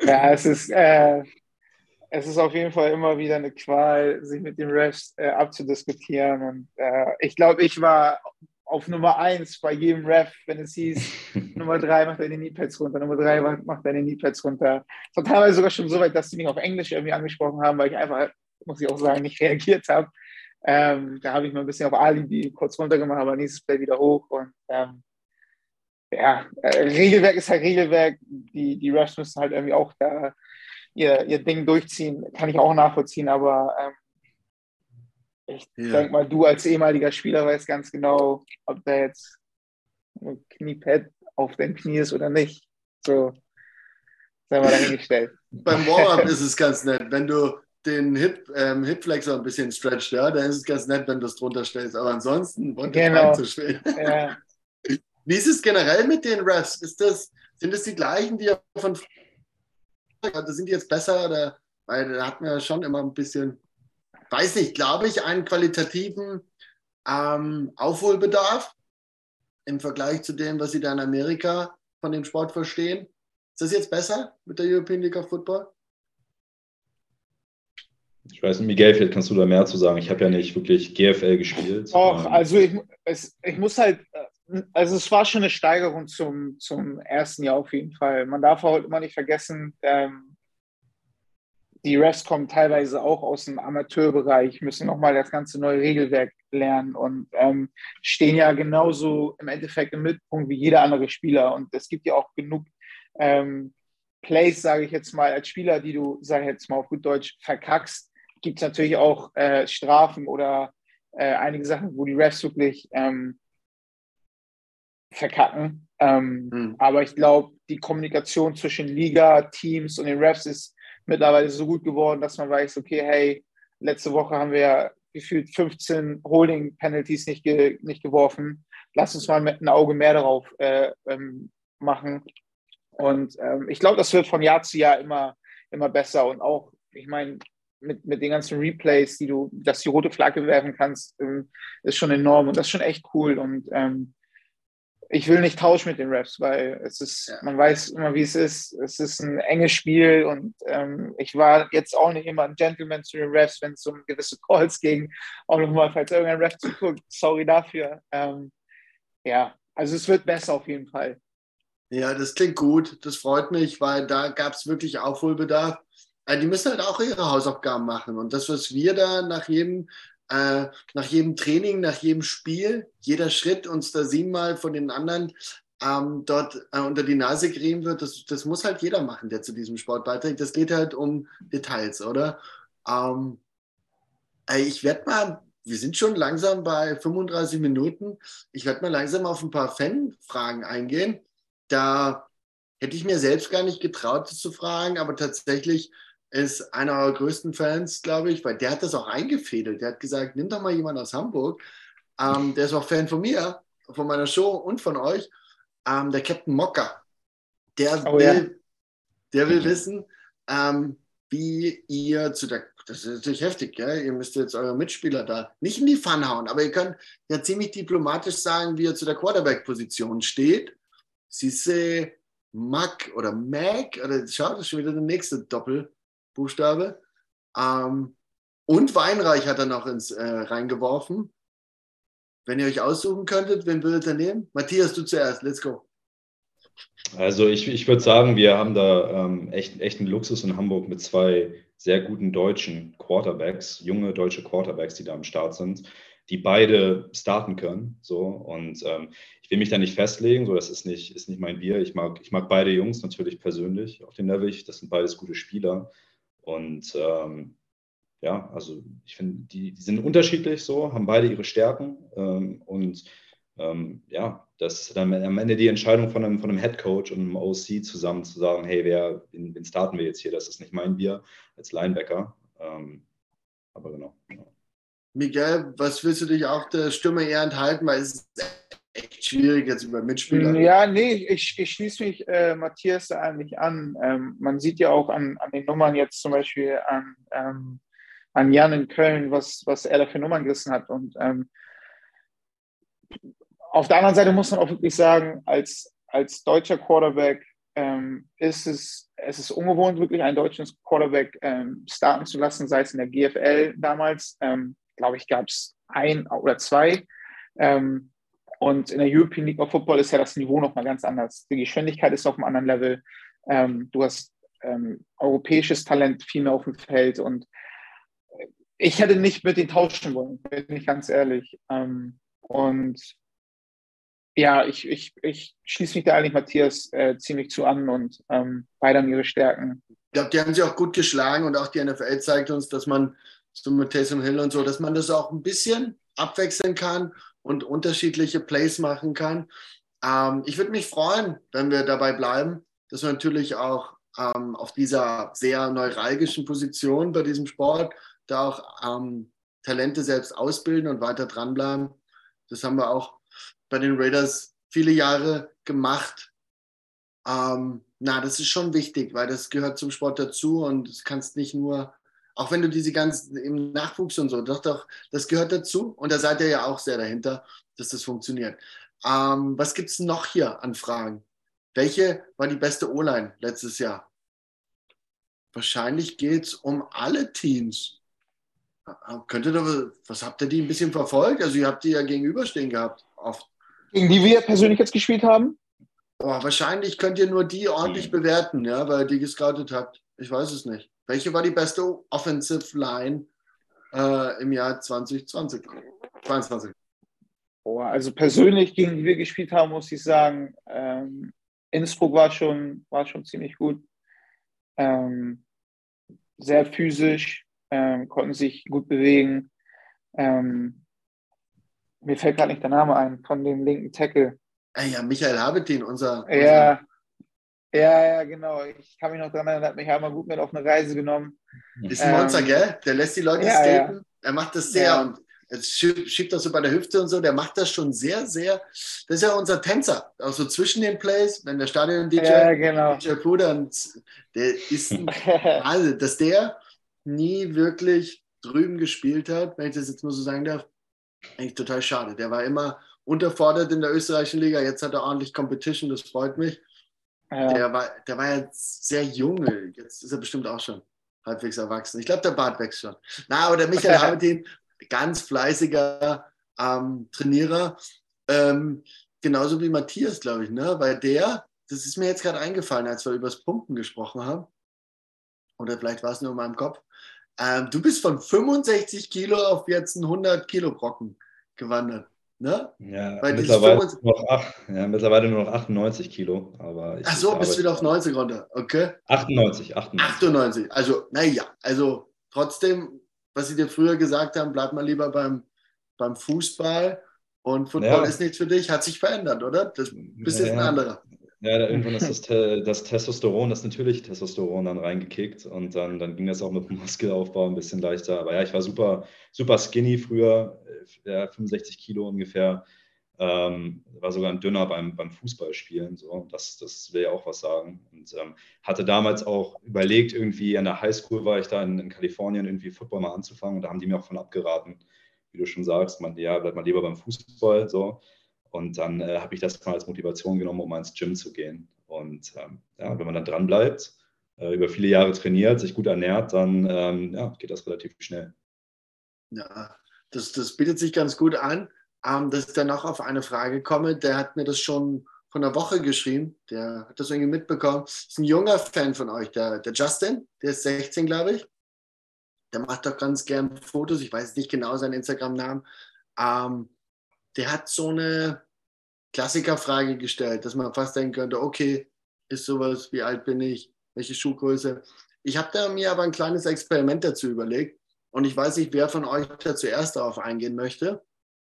ja, es ist, äh, es ist auf jeden Fall immer wieder eine Qual, sich mit den Refs äh, abzudiskutieren. Und äh, ich glaube, ich war auf Nummer 1 bei jedem Ref, wenn es hieß, [LAUGHS] Nummer 3 macht deine Kneepads runter, Nummer 3 macht deine Kneepads runter. Es war teilweise sogar schon so weit, dass sie mich auf Englisch irgendwie angesprochen haben, weil ich einfach, muss ich auch sagen, nicht [LAUGHS] reagiert habe. Ähm, da habe ich mal ein bisschen auf Alibi kurz runtergemacht, aber nächstes Play wieder hoch. Und ähm, ja, äh, Regelwerk ist halt Regelwerk. Die, die Refs müssen halt irgendwie auch da ihr, ihr Ding durchziehen. Kann ich auch nachvollziehen, aber ähm, ich ja. denke mal, du als ehemaliger Spieler weißt ganz genau, ob da jetzt ein Kniepad auf dem Knie ist oder nicht. So, sei mal dahingestellt. Beim Warm-Up ist es ganz nett, wenn du den Hip, ähm, Hip-Flexor ein bisschen stretcht, ja, dann ist es ganz nett, wenn du es drunter stellst. Aber ansonsten genau. zu schwer. Ja. Wie ist es generell mit den Refs? Ist das, sind es die gleichen, die von also sind die jetzt besser oder weil da hatten wir schon immer ein bisschen weiß nicht, glaube ich, einen qualitativen ähm, Aufholbedarf im Vergleich zu dem, was Sie da in Amerika von dem Sport verstehen. Ist das jetzt besser mit der European League of Football? Ich weiß nicht, Miguel, vielleicht kannst du da mehr zu sagen. Ich habe ja nicht wirklich GFL gespielt. Doch, ähm, also ich, es, ich muss halt, äh, also es war schon eine Steigerung zum, zum ersten Jahr auf jeden Fall. Man darf auch immer nicht vergessen, ähm, die Refs kommen teilweise auch aus dem Amateurbereich, müssen nochmal das ganze neue Regelwerk lernen und ähm, stehen ja genauso im Endeffekt im Mittelpunkt wie jeder andere Spieler. Und es gibt ja auch genug ähm, Plays, sage ich jetzt mal, als Spieler, die du, sage ich jetzt mal auf gut Deutsch, verkackst, gibt es natürlich auch äh, Strafen oder äh, einige Sachen, wo die Refs wirklich ähm, verkacken. Mhm. Aber ich glaube, die Kommunikation zwischen Liga, Teams und den Refs ist mittlerweile so gut geworden, dass man weiß, okay, hey, letzte Woche haben wir gefühlt 15 Holding-Penalties nicht, ge nicht geworfen. Lass uns mal mit einem Auge mehr darauf äh, ähm, machen. Und ähm, ich glaube, das wird von Jahr zu Jahr immer, immer besser. Und auch, ich meine, mit, mit den ganzen Replays, die du, dass die rote Flagge werfen kannst, ähm, ist schon enorm und das ist schon echt cool. Und ähm, ich will nicht tauschen mit den Refs, weil es ist, ja. man weiß immer, wie es ist. Es ist ein enges Spiel und ähm, ich war jetzt auch nicht immer ein Gentleman zu den Refs, wenn es um gewisse Calls ging. Auch nochmal, falls irgendein Ref zuguckt, sorry dafür. Ähm, ja, also es wird besser auf jeden Fall. Ja, das klingt gut. Das freut mich, weil da gab es wirklich Aufholbedarf. Äh, die müssen halt auch ihre Hausaufgaben machen. Und das, was wir da nach jedem, äh, nach jedem Training, nach jedem Spiel, jeder Schritt uns da siebenmal von den anderen ähm, dort äh, unter die Nase gerieben wird, das, das muss halt jeder machen, der zu diesem Sport beiträgt. Das geht halt um Details, oder? Ähm, ich werde mal, wir sind schon langsam bei 35 Minuten, ich werde mal langsam auf ein paar Fanfragen eingehen. Da hätte ich mir selbst gar nicht getraut, das zu fragen, aber tatsächlich ist einer eurer größten Fans, glaube ich, weil der hat das auch eingefädelt. Der hat gesagt, nimm doch mal jemanden aus Hamburg. Ähm, der ist auch Fan von mir, von meiner Show und von euch. Ähm, der Captain Mocker. Der oh, will, ja. der will wissen, ähm, wie ihr zu der, das ist natürlich heftig, gell? ihr müsst jetzt eure Mitspieler da nicht in die Pfanne hauen, aber ihr könnt ja ziemlich diplomatisch sagen, wie er zu der Quarterback-Position steht. Sisse, Mac oder Mac, oder schau, das ist schon wieder der nächste Doppel. Buchstabe. Ähm, und Weinreich hat er noch ins äh, reingeworfen. Wenn ihr euch aussuchen könntet, wen würdet ihr nehmen? Matthias, du zuerst, let's go. Also ich, ich würde sagen, wir haben da ähm, echt, echt einen Luxus in Hamburg mit zwei sehr guten deutschen Quarterbacks, junge deutsche Quarterbacks, die da am Start sind, die beide starten können. So. Und ähm, ich will mich da nicht festlegen, so das ist nicht, ist nicht mein Bier. Ich mag, ich mag beide Jungs natürlich persönlich auf dem Level. Das sind beides gute Spieler. Und ähm, ja, also ich finde, die, die, sind unterschiedlich so, haben beide ihre Stärken. Ähm, und ähm, ja, das ist dann am Ende die Entscheidung von einem, von einem Head Coach und einem OC zusammen zu sagen, hey, wer, wen, wen starten wir jetzt hier? Das ist nicht mein Bier als Linebacker. Ähm, aber genau. Ja. Miguel, was willst du dich auch der Stimme eher enthalten? Weil es ist echt schwierig jetzt über Mitspieler. Ja, nee, ich, ich schließe mich äh, Matthias da eigentlich an. Ähm, man sieht ja auch an, an den Nummern jetzt zum Beispiel an, ähm, an Jan in Köln, was, was er da für Nummern gerissen hat. Und ähm, auf der anderen Seite muss man auch wirklich sagen, als, als deutscher Quarterback ähm, ist es, es ist ungewohnt, wirklich einen deutschen Quarterback ähm, starten zu lassen, sei es in der GFL damals. Ähm, Glaube ich, gab es ein oder zwei. Ähm, und in der European League of Football ist ja das Niveau nochmal ganz anders. Die Geschwindigkeit ist auf einem anderen Level. Ähm, du hast ähm, europäisches Talent viel mehr auf dem Feld und ich hätte nicht mit denen tauschen wollen, bin ich ganz ehrlich. Ähm, und ja, ich, ich, ich schließe mich da eigentlich Matthias äh, ziemlich zu an und ähm, beide haben ihre Stärken. Ich glaube, die haben sich auch gut geschlagen und auch die NFL zeigt uns, dass man so mit Taysom Hill und so, dass man das auch ein bisschen abwechseln kann und unterschiedliche Plays machen kann. Ähm, ich würde mich freuen, wenn wir dabei bleiben, dass wir natürlich auch ähm, auf dieser sehr neuralgischen Position bei diesem Sport da auch ähm, Talente selbst ausbilden und weiter dranbleiben. Das haben wir auch bei den Raiders viele Jahre gemacht. Ähm, na, das ist schon wichtig, weil das gehört zum Sport dazu und du kannst nicht nur auch wenn du diese ganzen im Nachwuchs und so, doch, doch, das gehört dazu. Und da seid ihr ja auch sehr dahinter, dass das funktioniert. Ähm, was gibt es noch hier an Fragen? Welche war die beste O-Line letztes Jahr? Wahrscheinlich geht es um alle Teams. Könnte doch, was habt ihr die ein bisschen verfolgt? Also ihr habt die ja gegenüberstehen gehabt. Oft. Gegen die wir persönlich jetzt gespielt haben? Oh, wahrscheinlich könnt ihr nur die ordentlich bewerten, ja, weil ihr die gescoutet habt. Ich weiß es nicht. Welche war die beste Offensive Line äh, im Jahr 2020? 22. Oh, also persönlich, gegen die wir gespielt haben, muss ich sagen, ähm, Innsbruck war schon, war schon ziemlich gut. Ähm, sehr physisch, ähm, konnten sich gut bewegen. Ähm, mir fällt gerade nicht der Name ein von dem linken Tackle. Ja, Michael Habetin, unser, unser. Ja, ja, genau. Ich kann mich noch daran erinnern, hat mich einmal gut mit auf eine Reise genommen. Ist ein Monster, ähm, gell? Der lässt die Leute ja, skaten. Ja. Er macht das sehr ja. und jetzt schiebt das so bei der Hüfte und so. Der macht das schon sehr, sehr. Das ist ja unser Tänzer. Auch so zwischen den Plays, wenn der Stadion-DJ, ja, genau. DJ Bruder, der ist ein, [LAUGHS] also, dass der nie wirklich drüben gespielt hat, wenn ich das jetzt mal so sagen darf, eigentlich total schade. Der war immer unterfordert in der österreichischen Liga. Jetzt hat er ordentlich Competition, das freut mich. Ja. Der, war, der war ja sehr jung. Jetzt ist er bestimmt auch schon halbwegs erwachsen. Ich glaube, der Bart wächst schon. Na, aber der Michael [LAUGHS] Habetin, ganz fleißiger ähm, Trainierer. Ähm, genauso wie Matthias, glaube ich, ne? Weil der, das ist mir jetzt gerade eingefallen, als wir über das Pumpen gesprochen haben. Oder vielleicht war es nur in meinem Kopf. Ähm, du bist von 65 Kilo auf jetzt einen 100 Kilo Brocken gewandert. Ne? Ja, mittlerweile, noch ach, ja, mittlerweile nur noch 98 Kilo. Aber Ach so, bist du wieder auf 90 runter. Okay. 98, 98. 98. Also, naja, also trotzdem, was sie dir früher gesagt haben, bleib mal lieber beim, beim Fußball und Football ja. ist nichts für dich, hat sich verändert, oder? Das bist ja, jetzt ein anderer. Ja, da irgendwann ist [LAUGHS] das, das Testosteron, das natürlich Testosteron dann reingekickt und dann, dann ging das auch mit dem Muskelaufbau ein bisschen leichter. Aber ja, ich war super, super skinny früher, äh, ja, 65 Kilo ungefähr. Ähm, war sogar ein dünner beim, beim Fußballspielen. So. Das, das will ja auch was sagen. Und ähm, hatte damals auch überlegt, irgendwie an der Highschool war ich da in, in, Kalifornien, irgendwie Football mal anzufangen. Und da haben die mir auch von abgeraten, wie du schon sagst, man, ja, bleib mal lieber beim Fußball. So. Und dann äh, habe ich das mal als Motivation genommen, um mal ins Gym zu gehen. Und ähm, ja, wenn man dann dran bleibt, äh, über viele Jahre trainiert, sich gut ernährt, dann ähm, ja, geht das relativ schnell. Ja, das, das bietet sich ganz gut an. Ähm, dass ich dann noch auf eine Frage komme, der hat mir das schon von einer Woche geschrieben, der hat das irgendwie mitbekommen. Das ist ein junger Fan von euch, der, der Justin, der ist 16, glaube ich. Der macht doch ganz gern Fotos, ich weiß nicht genau seinen Instagram-Namen. Ähm, der hat so eine, Klassikerfrage gestellt, dass man fast denken könnte, okay, ist sowas, wie alt bin ich, welche Schuhgröße. Ich habe da mir aber ein kleines Experiment dazu überlegt und ich weiß nicht, wer von euch da zuerst darauf eingehen möchte.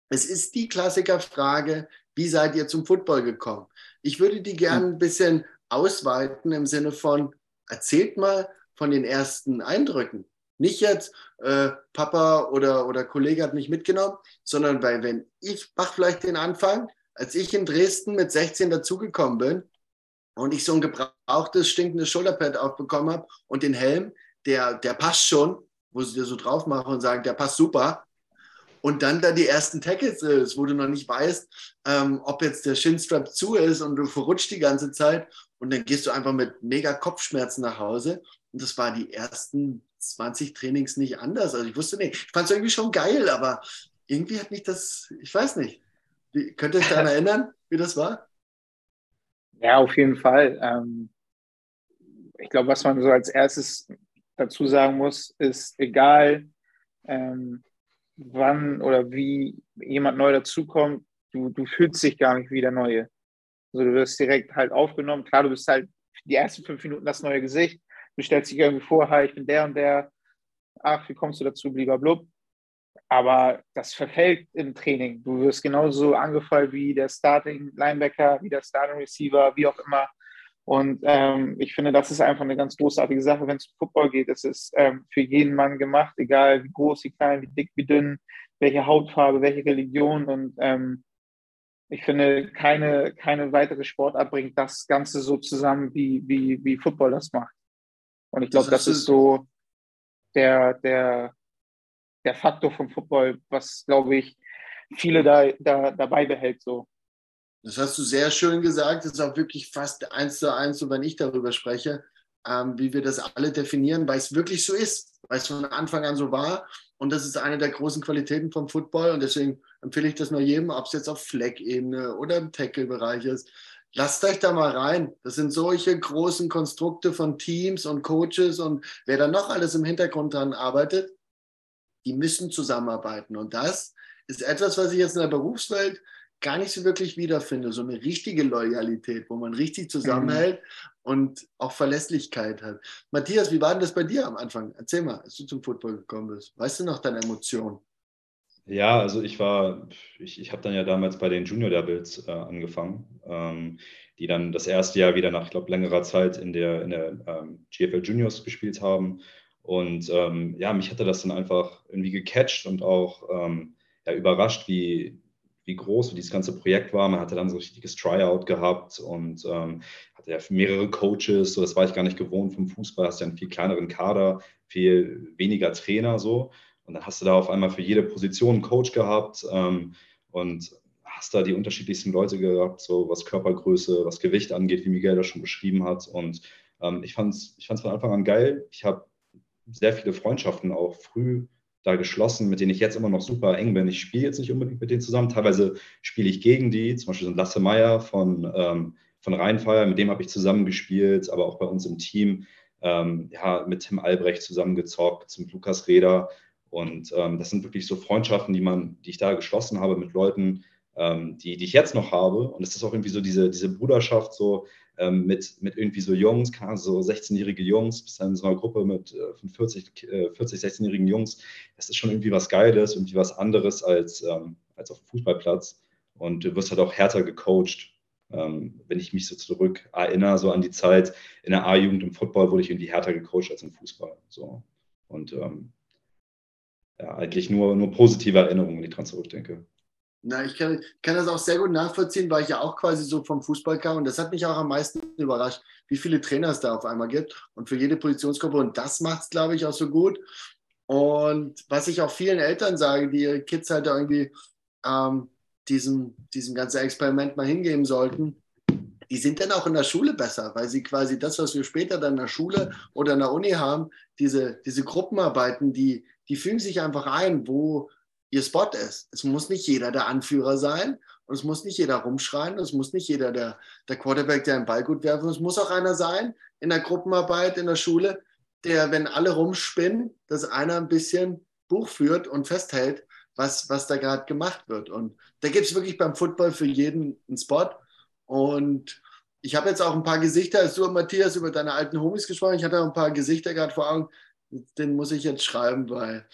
Es ist die Klassikerfrage, wie seid ihr zum Football gekommen? Ich würde die gerne ein bisschen ausweiten im Sinne von, erzählt mal von den ersten Eindrücken. Nicht jetzt, äh, Papa oder, oder Kollege hat mich mitgenommen, sondern weil, wenn ich mache vielleicht den Anfang, als ich in Dresden mit 16 dazugekommen bin und ich so ein gebrauchtes, stinkendes Schulterpad aufbekommen habe und den Helm, der, der passt schon, wo sie dir so drauf machen und sagen, der passt super. Und dann da die ersten Tackles ist, wo du noch nicht weißt, ähm, ob jetzt der Shinstrap zu ist und du verrutscht die ganze Zeit. Und dann gehst du einfach mit mega Kopfschmerzen nach Hause. Und das war die ersten 20 Trainings nicht anders. Also ich wusste nicht, ich fand es irgendwie schon geil, aber irgendwie hat mich das, ich weiß nicht, wie, könnt ihr euch daran [LAUGHS] erinnern, wie das war? Ja, auf jeden Fall. Ähm, ich glaube, was man so als erstes dazu sagen muss, ist egal, ähm, wann oder wie jemand neu dazukommt, du, du fühlst dich gar nicht wie der Neue. Also du wirst direkt halt aufgenommen. Klar, du bist halt die ersten fünf Minuten das neue Gesicht. Du stellst dich irgendwie vor, hi, ich bin der und der. Ach, wie kommst du dazu, blub. Aber das verfällt im Training. Du wirst genauso angefallen wie der Starting Linebacker, wie der Starting Receiver, wie auch immer. Und ähm, ich finde, das ist einfach eine ganz großartige Sache, wenn es um Football geht. Es ist ähm, für jeden Mann gemacht, egal wie groß, wie klein, wie dick, wie dünn, welche Hautfarbe, welche Religion. Und ähm, ich finde, keine, keine weitere Sportart bringt das Ganze so zusammen, wie, wie, wie Football das macht. Und ich glaube, das, das ist so der, der, der Faktor vom Football, was, glaube ich, viele da, da dabei behält. So. Das hast du sehr schön gesagt. Das ist auch wirklich fast eins zu eins, so wenn ich darüber spreche. ähm, wie wir das alle definieren, weil es wirklich so ist, weil es von Anfang an so war. Und das ist eine der großen Qualitäten vom Football. Und deswegen empfehle ich das nur jedem, ob es jetzt auf Fleck-Ebene oder im Tackle-Bereich ist. Lasst euch da mal rein. Das sind solche großen Konstrukte von Teams und Coaches und wer da noch alles im Hintergrund dran arbeitet, die müssen zusammenarbeiten. Und das ist etwas, was ich jetzt in der Berufswelt gar nicht so wirklich wiederfinde. So eine richtige Loyalität, wo man richtig zusammenhält mhm. und auch Verlässlichkeit hat. Matthias, wie war denn das bei dir am Anfang? Erzähl mal, als du zum Football gekommen bist. Weißt du noch deine Emotionen? Ja, also ich war, ich, ich habe dann ja damals bei den Junior Devils äh, angefangen, ähm, die dann das erste Jahr wieder nach, ich glaube, längerer Zeit in der, in der ähm, GFL Juniors gespielt haben. Und ähm, ja, mich hatte das dann einfach irgendwie gecatcht und auch ähm, ja, überrascht, wie, wie groß dieses ganze Projekt war. Man hatte dann so ein richtiges Tryout gehabt und ähm, hatte ja mehrere Coaches. So, das war ich gar nicht gewohnt vom Fußball. Hast ja einen viel kleineren Kader, viel weniger Trainer so. Und dann hast du da auf einmal für jede Position einen Coach gehabt ähm, und hast da die unterschiedlichsten Leute gehabt, so was Körpergröße, was Gewicht angeht, wie Miguel das schon beschrieben hat. Und ähm, ich fand es ich fand's von Anfang an geil. Ich habe sehr viele Freundschaften auch früh da geschlossen, mit denen ich jetzt immer noch super eng bin. Ich spiele jetzt nicht unbedingt mit denen zusammen. Teilweise spiele ich gegen die, zum Beispiel so Lasse Meier von, ähm, von Rheinfeier, mit dem habe ich zusammen gespielt, aber auch bei uns im Team. Ähm, ja, mit Tim Albrecht zusammengezockt, mit Lukas Reder. Und ähm, das sind wirklich so Freundschaften, die man, die ich da geschlossen habe mit Leuten, ähm, die, die ich jetzt noch habe. Und es ist auch irgendwie so diese, diese Bruderschaft, so ähm, mit, mit irgendwie so Jungs, so 16-jährige Jungs, bis dann in so einer Gruppe mit äh, 40, äh, 40, 16-jährigen Jungs. Das ist schon irgendwie was Geiles, irgendwie was anderes als, ähm, als auf dem Fußballplatz. Und du wirst halt auch härter gecoacht. Ähm, wenn ich mich so zurück erinnere, so an die Zeit in der A-Jugend im Football, wurde ich irgendwie härter gecoacht als im Fußball. So. Und ähm, ja, eigentlich nur, nur positive Erinnerungen, wenn ich dran zurückdenke. Na, ich kann, kann, das auch sehr gut nachvollziehen, weil ich ja auch quasi so vom Fußball kam und das hat mich auch am meisten überrascht, wie viele Trainer es da auf einmal gibt und für jede Positionsgruppe und das macht es, glaube ich, auch so gut. Und was ich auch vielen Eltern sage, die ihre Kids halt irgendwie ähm, diesem, diesem ganzen Experiment mal hingeben sollten, die sind dann auch in der Schule besser, weil sie quasi das, was wir später dann in der Schule oder in der Uni haben, diese, diese Gruppenarbeiten, die, die fügen sich einfach ein, wo ihr Spot ist. Es muss nicht jeder der Anführer sein und es muss nicht jeder rumschreien, es muss nicht jeder der, der Quarterback, der einen Ball gut werfen. Es muss auch einer sein in der Gruppenarbeit, in der Schule, der, wenn alle rumspinnen, dass einer ein bisschen Buch führt und festhält, was, was da gerade gemacht wird. Und da gibt es wirklich beim Football für jeden einen Spot. Und ich habe jetzt auch ein paar Gesichter, als du, Matthias, über deine alten Homies gesprochen ich hatte auch ein paar Gesichter gerade vor Augen, den muss ich jetzt schreiben, weil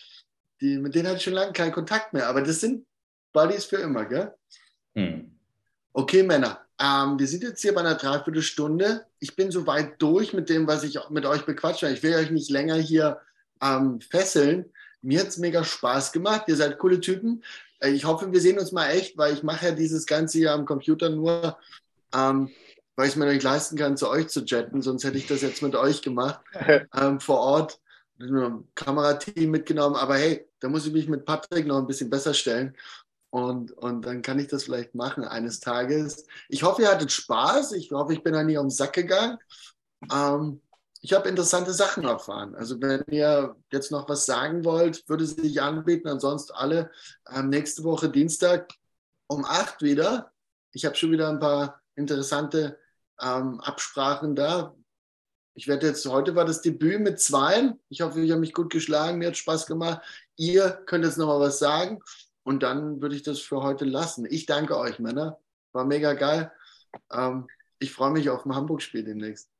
die, mit denen hatte ich schon lange keinen Kontakt mehr. Aber das sind Buddies für immer, gell? Hm. Okay, Männer. Ähm, wir sind jetzt hier bei einer Dreiviertelstunde. Ich bin so weit durch mit dem, was ich mit euch bequatsche. Ich will euch nicht länger hier ähm, fesseln. Mir hat es mega Spaß gemacht. Ihr seid coole Typen. Äh, ich hoffe, wir sehen uns mal echt, weil ich mache ja dieses Ganze hier am Computer nur, ähm, weil ich es mir nicht leisten kann, zu euch zu jetten. Sonst hätte ich das jetzt mit euch gemacht [LAUGHS] ähm, vor Ort Kamerateam mitgenommen, aber hey, da muss ich mich mit Patrick noch ein bisschen besser stellen. Und, und dann kann ich das vielleicht machen eines Tages. Ich hoffe, ihr hattet Spaß. Ich hoffe, ich bin da nie um den Sack gegangen. Ähm, ich habe interessante Sachen erfahren. Also wenn ihr jetzt noch was sagen wollt, würde sich anbieten. Ansonsten alle ähm, nächste Woche Dienstag um 8 wieder. Ich habe schon wieder ein paar interessante ähm, Absprachen da. Ich werde jetzt, heute war das Debüt mit zwei. Ich hoffe, ich habe mich gut geschlagen. Mir hat Spaß gemacht. Ihr könnt jetzt nochmal was sagen. Und dann würde ich das für heute lassen. Ich danke euch, Männer. War mega geil. Ähm, ich freue mich auf ein Hamburg-Spiel demnächst.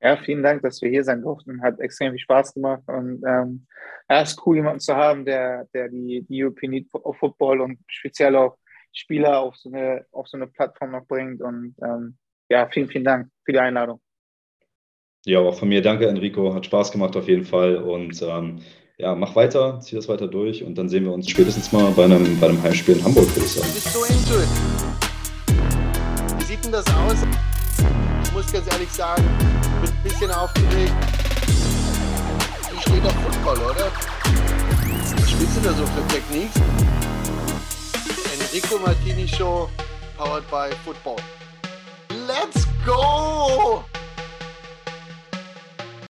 Ja, vielen Dank, dass wir hier sein durften. Hat extrem viel Spaß gemacht. Und ähm, ja, es ist cool, jemanden zu haben, der, der die, die European League Football und speziell auch Spieler auf so eine, auf so eine Plattform noch bringt. Und ähm, ja, vielen, vielen Dank für die Einladung. Ja, auch von mir danke, Enrico. Hat Spaß gemacht auf jeden Fall. Und ähm, ja, mach weiter, zieh das weiter durch und dann sehen wir uns spätestens mal bei einem, bei einem Heimspiel in Hamburg, würde ich sagen. Wie sieht denn das aus? Ich muss ganz ehrlich sagen, bin ein bisschen aufgeregt. Wie steht auf Football, oder? Was spielst du da so für Techniques? Enrico Martini Show, powered by Football. Let's go!